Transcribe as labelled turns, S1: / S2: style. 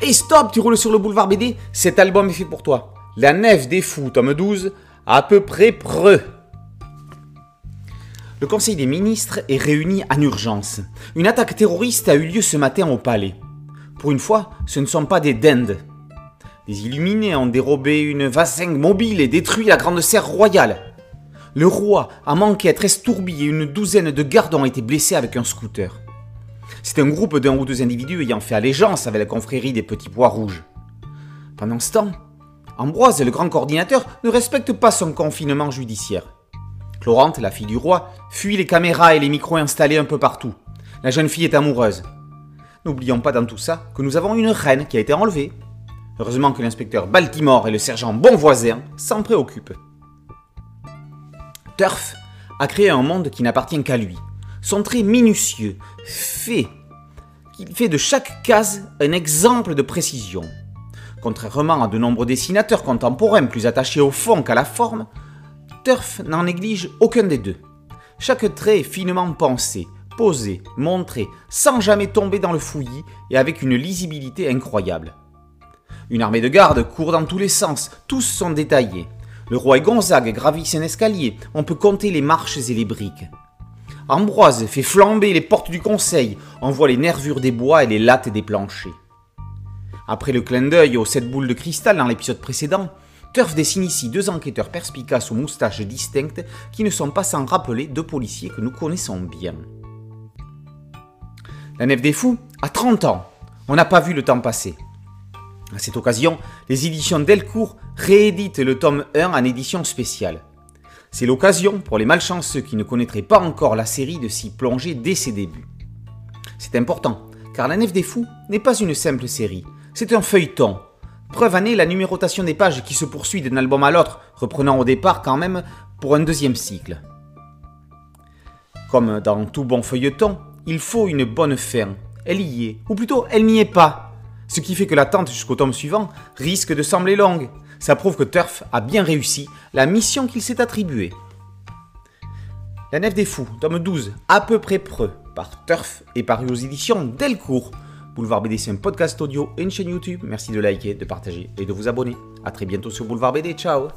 S1: Hey stop, tu roules sur le boulevard BD Cet album est fait pour toi. La Nef des Fous, tome 12, à peu près preux. Le Conseil des ministres est réuni en urgence. Une attaque terroriste a eu lieu ce matin au palais. Pour une fois, ce ne sont pas des dindes. Des illuminés ont dérobé une vassingue mobile et détruit la grande serre royale. Le roi a manqué être estourbi et une douzaine de gardes ont été blessés avec un scooter. C'est un groupe d'un ou deux individus ayant fait allégeance avec la confrérie des petits pois rouges. Pendant ce temps, Ambroise, le grand coordinateur, ne respecte pas son confinement judiciaire. Florente, la fille du roi, fuit les caméras et les micros installés un peu partout. La jeune fille est amoureuse. N'oublions pas dans tout ça que nous avons une reine qui a été enlevée. Heureusement que l'inspecteur Baltimore et le sergent Bonvoisin s'en préoccupent. Turf a créé un monde qui n'appartient qu'à lui. Son trait minutieux fait qu'il fait de chaque case un exemple de précision. Contrairement à de nombreux dessinateurs contemporains plus attachés au fond qu'à la forme, Turf n'en néglige aucun des deux. Chaque trait est finement pensé, posé, montré, sans jamais tomber dans le fouillis et avec une lisibilité incroyable. Une armée de gardes court dans tous les sens, tous sont détaillés. Le roi et Gonzague gravissent un escalier, on peut compter les marches et les briques. Ambroise fait flamber les portes du conseil, on voit les nervures des bois et les lattes des planchers. Après le clin d'œil aux sept boules de cristal dans l'épisode précédent, Turf dessine ici deux enquêteurs perspicaces aux moustaches distinctes qui ne sont pas sans rappeler deux policiers que nous connaissons bien. La Nef des Fous a 30 ans. On n'a pas vu le temps passer. À cette occasion, les éditions Delcourt rééditent le tome 1 en édition spéciale. C'est l'occasion pour les malchanceux qui ne connaîtraient pas encore la série de s'y plonger dès ses débuts. C'est important, car La Nef des Fous n'est pas une simple série, c'est un feuilleton. Preuve en est la numérotation des pages qui se poursuit d'un album à l'autre, reprenant au départ quand même pour un deuxième cycle. Comme dans tout bon feuilleton, il faut une bonne fin. Elle y est, ou plutôt elle n'y est pas. Ce qui fait que l'attente jusqu'au tome suivant risque de sembler longue. Ça prouve que Turf a bien réussi la mission qu'il s'est attribuée. La Nef des Fous, tome 12, à peu près preux, par Turf et paru aux éditions Delcourt. Boulevard BD, c'est un podcast audio et une chaîne YouTube. Merci de liker, de partager et de vous abonner. A très bientôt sur Boulevard BD. Ciao